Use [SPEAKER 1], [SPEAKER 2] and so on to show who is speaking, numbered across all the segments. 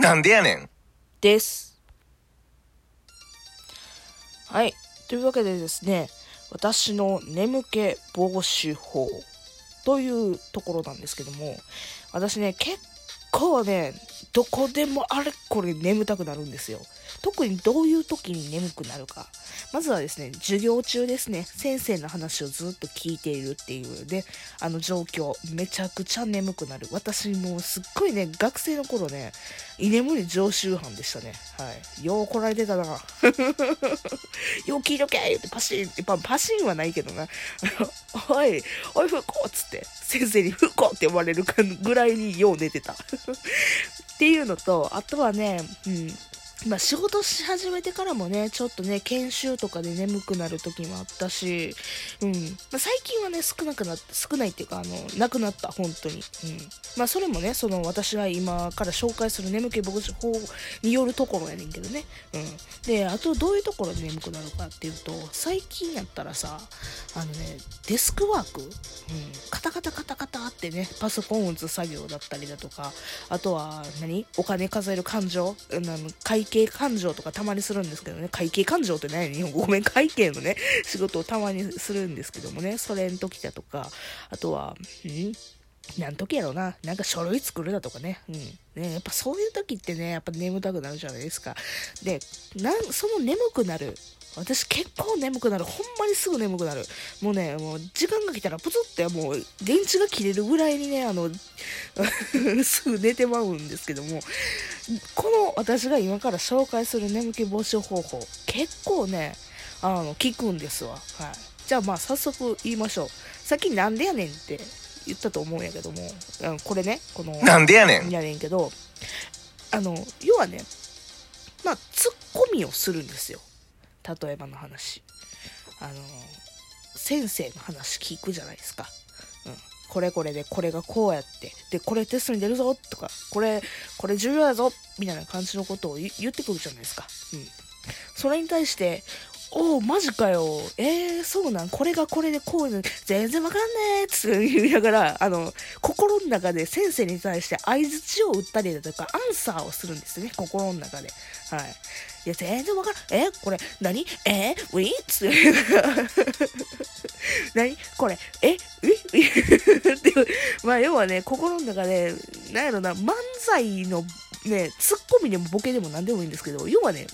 [SPEAKER 1] なんでやねん
[SPEAKER 2] です。はい。というわけでですね、私の眠気防止法というところなんですけども、私ね、結構ね、どこでもあれこれ眠たくなるんですよ。特にどういう時に眠くなるか。まずはですね、授業中ですね、先生の話をずっと聞いているっていうね、あの状況、めちゃくちゃ眠くなる。私もうすっごいね、学生の頃ね、居眠り常習犯でしたね。はい。よう来られてたな。よう聞いとけってパシンって、パパシンはないけどな。おい、おい、ふっこっつって、先生にふっこって呼ばれるぐらいによう寝てた。っていうのと、あとはね、うん。まあ仕事し始めてからもね、ちょっとね、研修とかで眠くなる時もあったし、うん。まあ、最近はね、少なくなって、少ないっていうか、あの、なくなった、本当に。うん。まあそれもね、その私が今から紹介する眠気防止法によるところやねんけどね。うん。で、あとどういうところで眠くなるかっていうと、最近やったらさ、あのね、デスクワーク、うん。タカタカタカタってね、パソコンを打つ作業だったりだとか、あとは何、お金数える感情、会計感情とかたまにするんですけどね、会計感情って何？日本語ごめん、会計のね、仕事をたまにするんですけどもね、それの時だとか、あとは、ん？なん時やろうな。なんか書類作るだとかね。うん。ね、やっぱそういう時ってね、やっぱ眠たくなるじゃないですか。で、なん、その眠くなる。私結構眠くなる。ほんまにすぐ眠くなる。もうね、もう時間が来たらプツってもう電池が切れるぐらいにね、あの、すぐ寝てまうんですけども、この私が今から紹介する眠気防止方法、結構ね、あの、効くんですわ。はい。じゃあまあ早速言いましょう。さっきなんでやねんって言ったと思うんやけども、あのこれね、この、
[SPEAKER 1] なんでやねん
[SPEAKER 2] やねんけど、あの、要はね、まあ、ツッコミをするんですよ。例えばの話。あの、先生の話聞くじゃないですか。うん。これこれで、これがこうやって、で、これテストに出るぞとか、これ、これ重要やぞみたいな感じのことを言言ってくるじゃないですか。うん。それに対して、おお、マジかよ。えー、そうなん？これがこれでこういうの、全然わかんねえっつって言いながら、あの、心の中で先生に対して相槌を打ったりだとか、アンサーをするんですね。心の中で。はい。いや、全然わからん。えこれ、何？えウィッつって。何？これ、えウィウィって、まあ、要はね、心の中で、なんやろな、漫才のね、ツッコミでもボケでも何でもいいんですけど、要はね、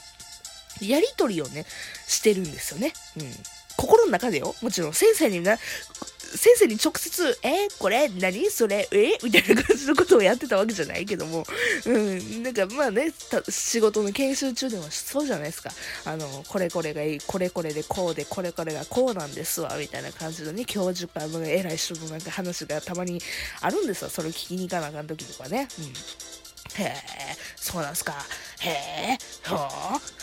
[SPEAKER 2] やりとりをね、してるんですよね。うん。心の中でよ。もちろん、先生にな、先生に直接、えこれ、何それ、え？みたいな感じのことをやってたわけじゃないけども、うん、なんかまあね、仕事の研修中でもそうじゃないですか。あの、これこれがいい、これこれでこうで、これこれがこうなんですわ、みたいな感じのね、教授からの偉い人のなんか話がたまにあるんですよ。それを聞きに行かなあかん時とかね。うん。へえ、そうなんすか。へえ、ほー、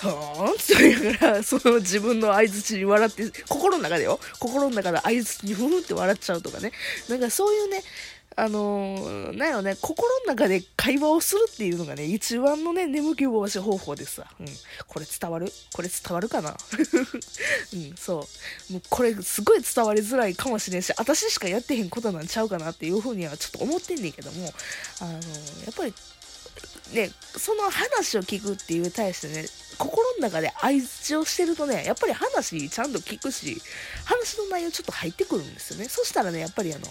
[SPEAKER 2] ほーんって言いながら、その自分の相槌に笑って、心の中でよ。心の中で相槌にふふって笑っちゃうとかね。なんかそういうね、あのー、なんやろね、心の中で会話をするっていうのがね、一番のね、眠気防止方法です。うん。これ伝わる？これ伝わるかな？うん、そう。もうこれすごい伝わりづらいかもしれんし、私しかやってへんことなんちゃうかなっていうふうにはちょっと思ってんねんけども、あのー、やっぱり、ね、その話を聞くっていう対してね、心の中で相槌をしてるとね、やっぱり話ちゃんと聞くし、話の内容ちょっと入ってくるんですよね。そしたらね、やっぱりあの、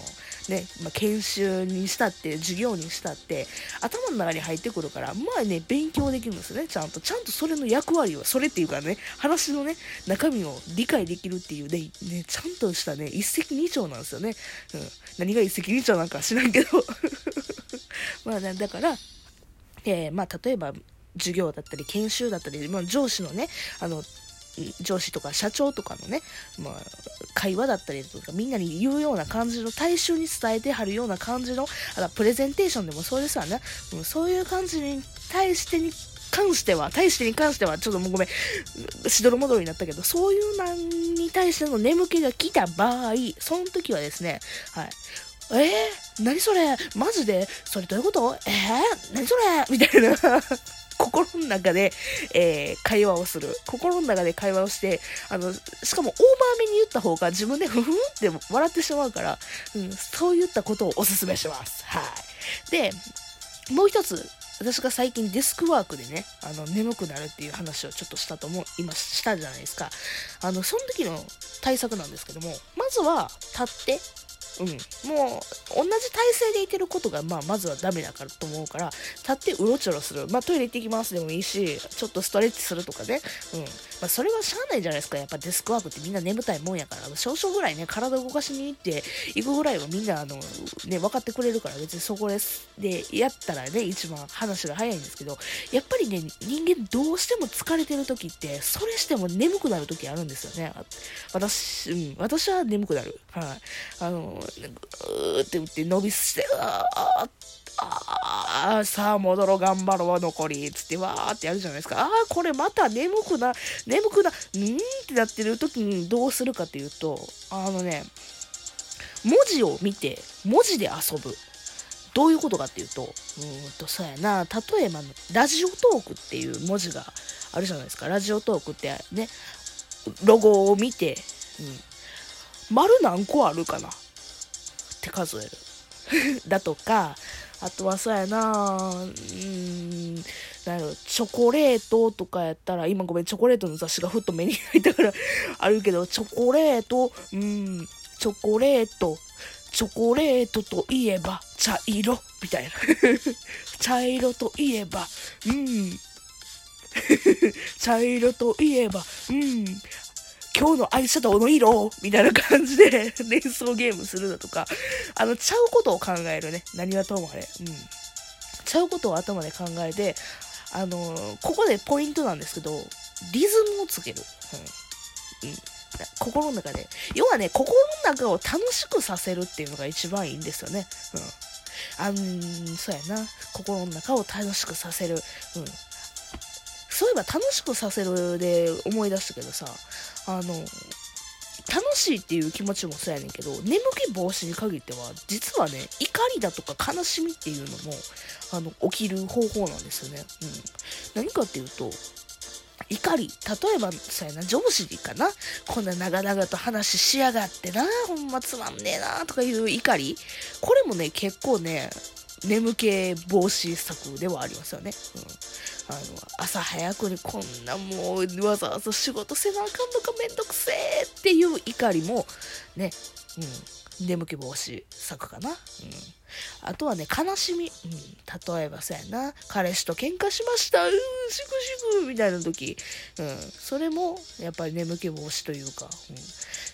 [SPEAKER 2] ね、まあ、研修にしたって、授業にしたって、頭の中に入ってくるから、まあね、勉強できるんですよね、ちゃんと。ちゃんとそれの役割を、それっていうかね、話のね、中身を理解できるっていうね、ねちゃんとしたね、一石二鳥なんですよね。うん。何が一石二鳥なんか知らんけど。まあね、だから、えーまあ、例えば授業だったり研修だったり、まあ、上司のねあの上司とか社長とかのね、まあ、会話だったりとかみんなに言うような感じの大衆に伝えてはるような感じのあらプレゼンテーションでもそうですわね、うん、そういう感じに対してに関しては、対してに関しては、ちょっともうごめん、しどろもどろになったけど、そういうなんに対しての眠気が来た場合、その時はですね、はい、えー、何それ？マジで？それどういうこと？えー、何それ？みたいな 心の中で、えー、会話をする。心の中で会話をして、あの、しかもオーバーめに言った方が自分で ふふんって笑ってしまうから、うん、そういったことをお勧めします。はい。で、もう一つ、私が最近デスクワークでね、あの、眠くなるっていう話をちょっとしたと思う、今したじゃないですか。あの、その時の対策なんですけども、まずは立って、うん、もう同じ体勢でいてることが、まあ、まずはダメだからと思うから立ってうろちょろする、まあ、トイレ行ってきますでもいいしちょっとストレッチするとかね、うん。まあ、それはしゃあないじゃないですか。やっぱデスクワークってみんな眠たいもんやから。少々ぐらいね体を動かしに行って行くぐらいはみんなあの、ね、分かってくれるから。別にそこですでやったらね一番話が早いんですけど。やっぱりね人間どうしても疲れてる時ってそれしても眠くなる時あるんですよね。私、うん、私は眠くなる。はい。あのうーって打って伸びして、あああさあ戻ろう頑張ろう残りつってわーってやるじゃないですかああこれまた眠くな眠くなうんってなってる時にどうするかっていうとあのね文字を見て文字で遊ぶどういうことかっていうと、うんと、そうやな、例えば、ラジオトークっていう文字があるじゃないですか。ラジオトークってね、ロゴを見て、うん、丸何個あるかなって数える。だとか、あとはそうやなうん、なんやろ、チョコレートとかやったら、今ごめん、チョコレートの雑誌がふっと目に入ったからあるけど、チョコレート、うん、チョコレート、チョコレートといえば茶色みたいな 茶色といえば、うん。茶色といえば、うん。今日のアイシャドウの？色みたいな感じで 連想ゲームするだとか、あの、ちゃうことを考えるね。何はともあれ。うん。ちゃうことを頭で考えて、あのー、ここでポイントなんですけど、リズムをつける。うん。うん。心の中で。要はね、心の中を楽しくさせるっていうのが一番いいんですよね。うん。あん、そうやな。心の中を楽しくさせる。うん。そういえば楽しくさせるで思い出したけどさ、あの、楽しいっていう気持ちもそうやねんけど、眠気防止に限っては、実はね、怒りだとか悲しみっていうのも、あの、起きる方法なんですよね。うん。何かっていうと、怒り。例えば、そうやな、上司にかな？こんな長々と話しやがってな、ほんまつまんねえな、とかいう怒り。これもね、結構ね、眠気防止策ではありますよね。うん。あの、朝早くにこんなもうわざわざ仕事せなあかんのかめんどくせえっていう怒りも、ね、うん、眠気防止策かな。うん。あとはね、悲しみ。うん、例えばそうやな、彼氏と喧嘩しました、うー、しくしく、みたいな時。うん、それも、やっぱり眠気防止というか、うん。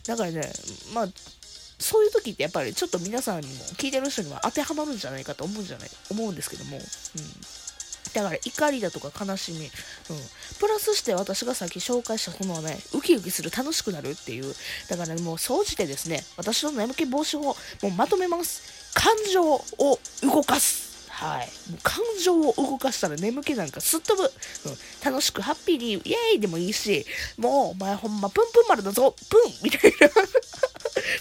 [SPEAKER 2] だからね、まあ、そういう時ってやっぱりちょっと皆さんにも、聞いてる人には当てはまるんじゃないかと思うんじゃない、思うんですけども、うん。だから怒りだとか悲しみ、うん。プラスして私がさっき紹介したこのね、ウキウキする楽しくなるっていう。だから、ね、もう総じてですね、私の眠気防止法、もうまとめます。感情を動かす。はい。もう感情を動かしたら眠気なんかすっ飛ぶ。うん。楽しくハッピーにイエーイでもいいし、もうお前ほんまプンプン丸だぞ、プンみたいな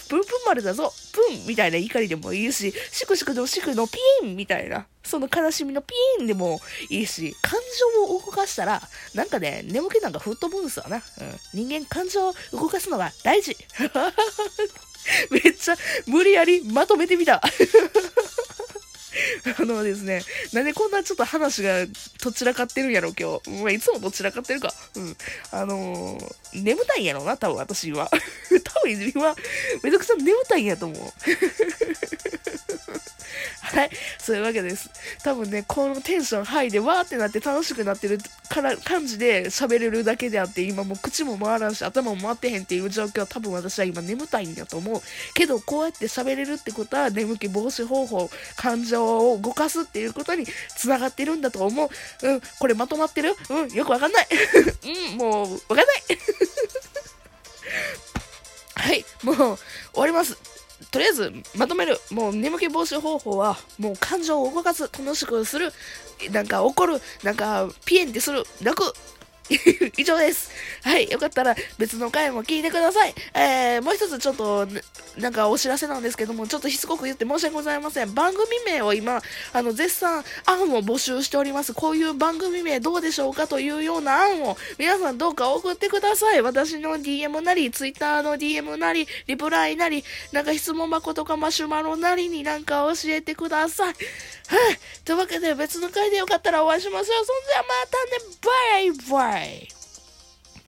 [SPEAKER 2] プンプン丸だぞ、プンみたいな怒りでもいいし、シクシクのシクのピーンみたいな、その悲しみのピーンでもいいし、感情を動かしたら、なんかね、眠気なんか吹っ飛ぶんですわな。うん。人間感情を動かすのが大事。めっちゃ無理やりまとめてみた。あのですね、なんでこんなちょっと話がどちらかってるんやろ、今日。まあ、いつもどちらかってるか。うん。あのー、眠たいんやろな、多分私は。多分今、めちゃくちゃ眠たいんやと思う。はい。そういうわけです。多分ね、このテンションハイでわーってなって楽しくなってるから感じで喋れるだけであって、今もう口も回らんし、頭も回ってへんっていう状況は多分私は今眠たいんだと思う。けど、こうやって喋れるってことは、眠気防止方法、感情を動かすっていうことに繋がってるんだと思う。うん、これまとまってる？うん、よくわかんない。うん、もう、わかんない。はい、もう、終わります。とりあえず、まとめる。もう、眠気防止方法は、もう感情を動かす、楽しくする、なんか怒る、なんか、ピエンってする、泣く、以上です。はい。よかったら別の回も聞いてください。えー、もう一つちょっと、なんかお知らせなんですけども、ちょっとしつこく言って申し訳ございません。番組名を今、あの、絶賛案を募集しております。こういう番組名どうでしょうかというような案を皆さんどうか送ってください。私の DM なり、Twitter の DM なり、リプライなり、なんか質問箱とかマシュマロなりになんか教えてください。はい。というわけで別の回でよかったらお会いしましょう。そんじゃまたね。バイバイ。Right.